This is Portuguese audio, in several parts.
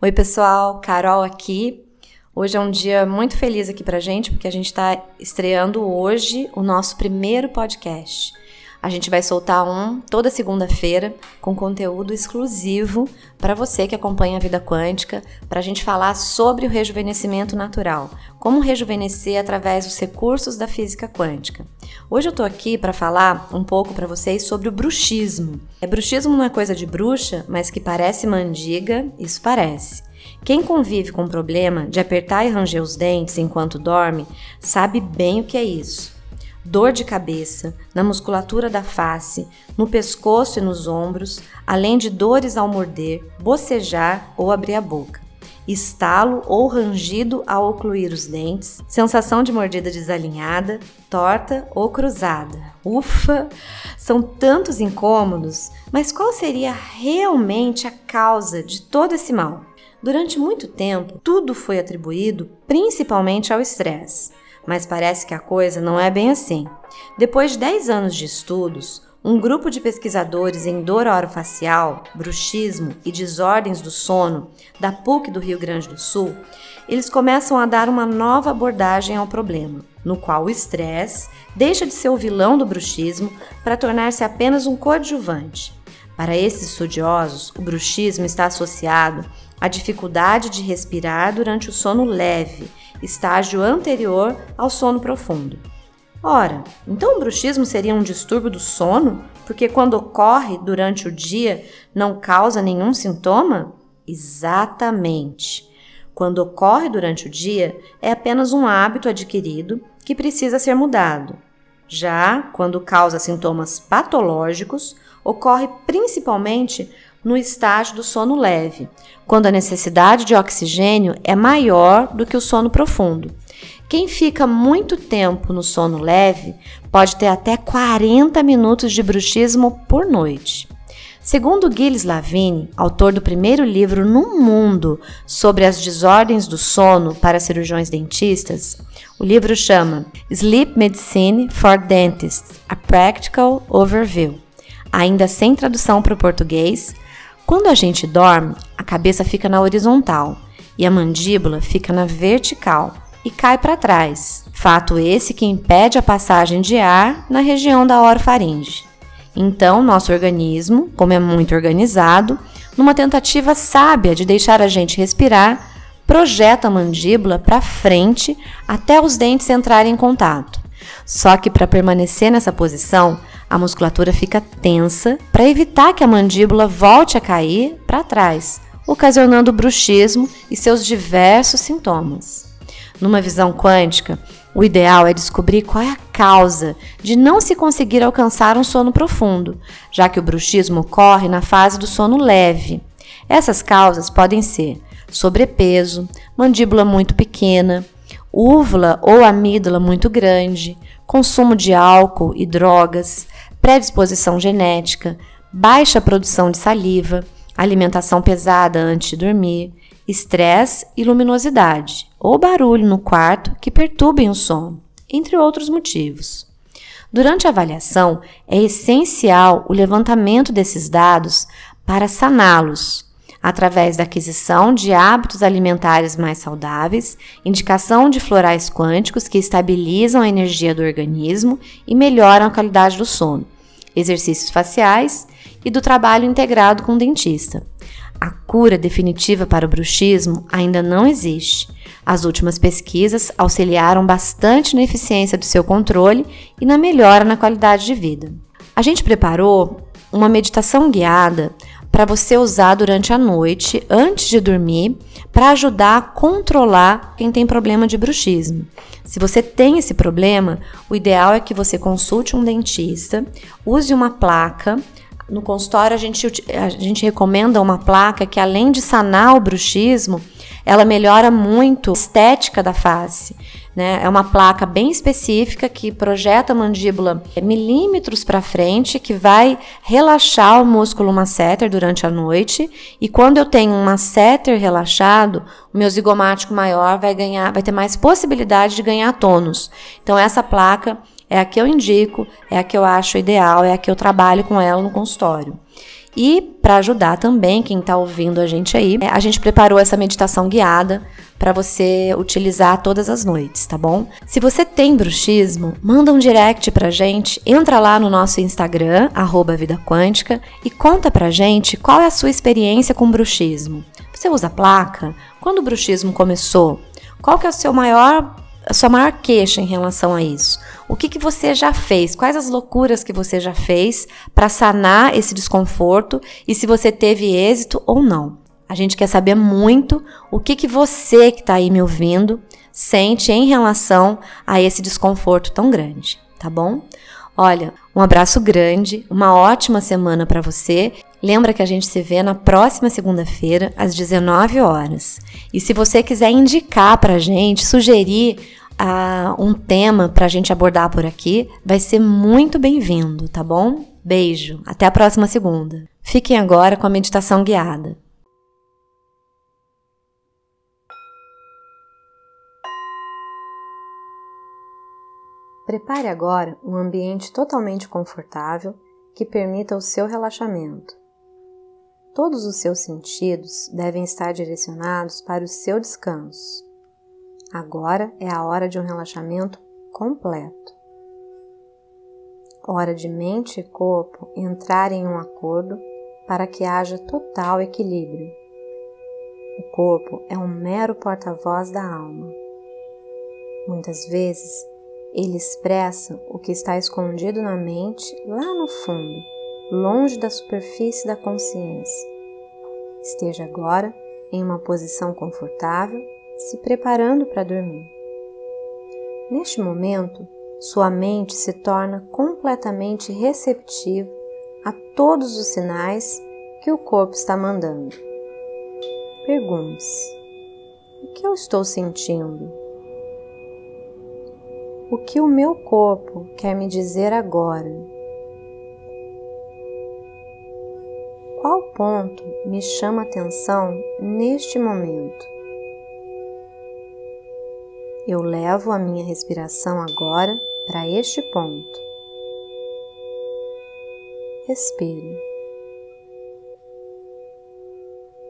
Oi, pessoal, Carol aqui. Hoje é um dia muito feliz aqui pra gente, porque a gente está estreando hoje o nosso primeiro podcast. A gente vai soltar um toda segunda-feira com conteúdo exclusivo para você que acompanha a vida quântica, para a gente falar sobre o rejuvenescimento natural, como rejuvenescer através dos recursos da física quântica. Hoje eu tô aqui para falar um pouco para vocês sobre o bruxismo. É bruxismo não é coisa de bruxa, mas que parece mandiga, isso parece. Quem convive com o problema de apertar e ranger os dentes enquanto dorme sabe bem o que é isso dor de cabeça, na musculatura da face, no pescoço e nos ombros, além de dores ao morder, bocejar ou abrir a boca. Estalo ou rangido ao ocluir os dentes, sensação de mordida desalinhada, torta ou cruzada. Ufa! São tantos incômodos, mas qual seria realmente a causa de todo esse mal? Durante muito tempo, tudo foi atribuído principalmente ao estresse. Mas parece que a coisa não é bem assim. Depois de 10 anos de estudos, um grupo de pesquisadores em dor orofacial, bruxismo e desordens do sono da PUC do Rio Grande do Sul, eles começam a dar uma nova abordagem ao problema, no qual o estresse deixa de ser o vilão do bruxismo para tornar-se apenas um coadjuvante. Para esses estudiosos, o bruxismo está associado à dificuldade de respirar durante o sono leve estágio anterior ao sono profundo. Ora, então o bruxismo seria um distúrbio do sono? Porque quando ocorre durante o dia não causa nenhum sintoma? Exatamente. Quando ocorre durante o dia, é apenas um hábito adquirido que precisa ser mudado. Já quando causa sintomas patológicos, ocorre principalmente no estágio do sono leve, quando a necessidade de oxigênio é maior do que o sono profundo. Quem fica muito tempo no sono leve pode ter até 40 minutos de bruxismo por noite. Segundo Gilles Lavine, autor do primeiro livro no mundo sobre as desordens do sono para cirurgiões dentistas, o livro chama Sleep Medicine for Dentists: A Practical Overview. Ainda sem tradução para o português, quando a gente dorme, a cabeça fica na horizontal e a mandíbula fica na vertical e cai para trás. Fato esse que impede a passagem de ar na região da orofaringe. Então, nosso organismo, como é muito organizado, numa tentativa sábia de deixar a gente respirar, projeta a mandíbula para frente até os dentes entrarem em contato. Só que para permanecer nessa posição, a musculatura fica tensa para evitar que a mandíbula volte a cair para trás, ocasionando bruxismo e seus diversos sintomas. Numa visão quântica, o ideal é descobrir qual é a causa de não se conseguir alcançar um sono profundo, já que o bruxismo ocorre na fase do sono leve. Essas causas podem ser sobrepeso, mandíbula muito pequena, úvula ou amígdala muito grande, consumo de álcool e drogas, predisposição genética, baixa produção de saliva, alimentação pesada antes de dormir, estresse e luminosidade, ou barulho no quarto que perturbem o sono, entre outros motivos. Durante a avaliação, é essencial o levantamento desses dados para saná-los, através da aquisição de hábitos alimentares mais saudáveis, indicação de florais quânticos que estabilizam a energia do organismo e melhoram a qualidade do sono, exercícios faciais e do trabalho integrado com o dentista. A cura definitiva para o bruxismo ainda não existe. As últimas pesquisas auxiliaram bastante na eficiência do seu controle e na melhora na qualidade de vida. A gente preparou uma meditação guiada para você usar durante a noite, antes de dormir, para ajudar a controlar quem tem problema de bruxismo. Se você tem esse problema, o ideal é que você consulte um dentista, use uma placa. No consultório, a gente, a gente recomenda uma placa que, além de sanar o bruxismo, ela melhora muito a estética da face. Né? É uma placa bem específica que projeta a mandíbula milímetros para frente, que vai relaxar o músculo masseter durante a noite. E quando eu tenho um masseter relaxado, o meu zigomático maior vai ganhar, vai ter mais possibilidade de ganhar tônus. Então essa placa é a que eu indico, é a que eu acho ideal, é a que eu trabalho com ela no consultório. E para ajudar também quem está ouvindo a gente aí, a gente preparou essa meditação guiada para você utilizar todas as noites, tá bom? Se você tem bruxismo, manda um direct pra gente, entra lá no nosso Instagram, arroba Vida Quântica, e conta pra gente qual é a sua experiência com bruxismo. Você usa placa? Quando o bruxismo começou? Qual que é o seu maior, a sua maior queixa em relação a isso? O que, que você já fez? Quais as loucuras que você já fez para sanar esse desconforto e se você teve êxito ou não? A gente quer saber muito o que, que você que está aí me ouvindo sente em relação a esse desconforto tão grande, tá bom? Olha, um abraço grande, uma ótima semana para você. Lembra que a gente se vê na próxima segunda-feira às 19 horas. E se você quiser indicar para a gente, sugerir uh, um tema para a gente abordar por aqui, vai ser muito bem-vindo, tá bom? Beijo, até a próxima segunda. Fiquem agora com a meditação guiada. Prepare agora um ambiente totalmente confortável que permita o seu relaxamento. Todos os seus sentidos devem estar direcionados para o seu descanso. Agora é a hora de um relaxamento completo. Hora de mente e corpo entrarem em um acordo para que haja total equilíbrio. O corpo é um mero porta-voz da alma. Muitas vezes ele expressa o que está escondido na mente lá no fundo, longe da superfície da consciência. Esteja agora em uma posição confortável, se preparando para dormir. Neste momento, sua mente se torna completamente receptiva a todos os sinais que o corpo está mandando. Pergunte-se: o que eu estou sentindo? O que o meu corpo quer me dizer agora. Qual ponto me chama atenção neste momento? Eu levo a minha respiração agora para este ponto. Respire.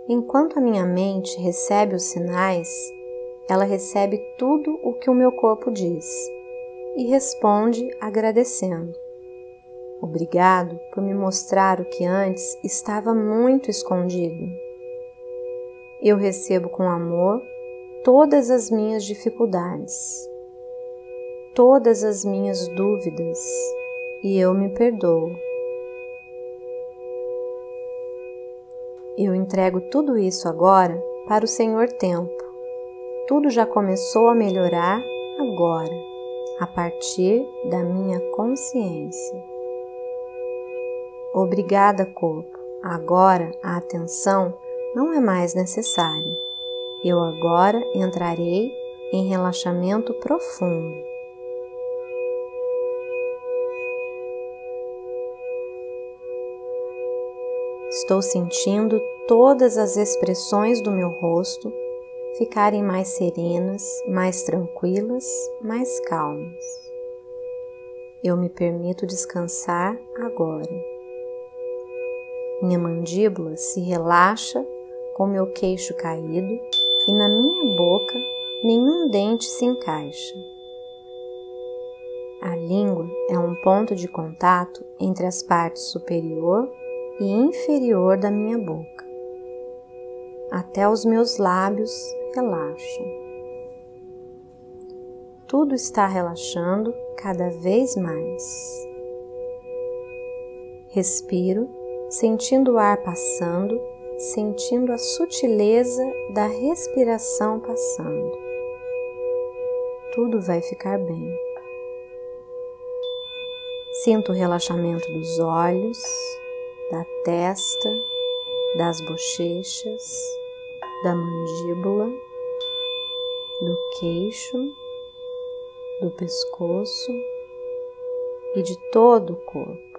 Enquanto a minha mente recebe os sinais, ela recebe tudo o que o meu corpo diz e responde agradecendo. Obrigado por me mostrar o que antes estava muito escondido. Eu recebo com amor todas as minhas dificuldades, todas as minhas dúvidas e eu me perdoo. Eu entrego tudo isso agora para o Senhor Tempo. Tudo já começou a melhorar agora a partir da minha consciência. Obrigada, corpo. Agora a atenção não é mais necessária. Eu agora entrarei em relaxamento profundo. Estou sentindo todas as expressões do meu rosto ficarem mais serenas, mais tranquilas, mais calmas. Eu me permito descansar agora. Minha mandíbula se relaxa com meu queixo caído e na minha boca nenhum dente se encaixa. A língua é um ponto de contato entre as partes superior e inferior da minha boca. Até os meus lábios relaxam. Tudo está relaxando cada vez mais. Respiro, sentindo o ar passando, sentindo a sutileza da respiração passando. Tudo vai ficar bem. Sinto o relaxamento dos olhos, da testa, das bochechas, da mandíbula, do queixo, do pescoço e de todo o corpo.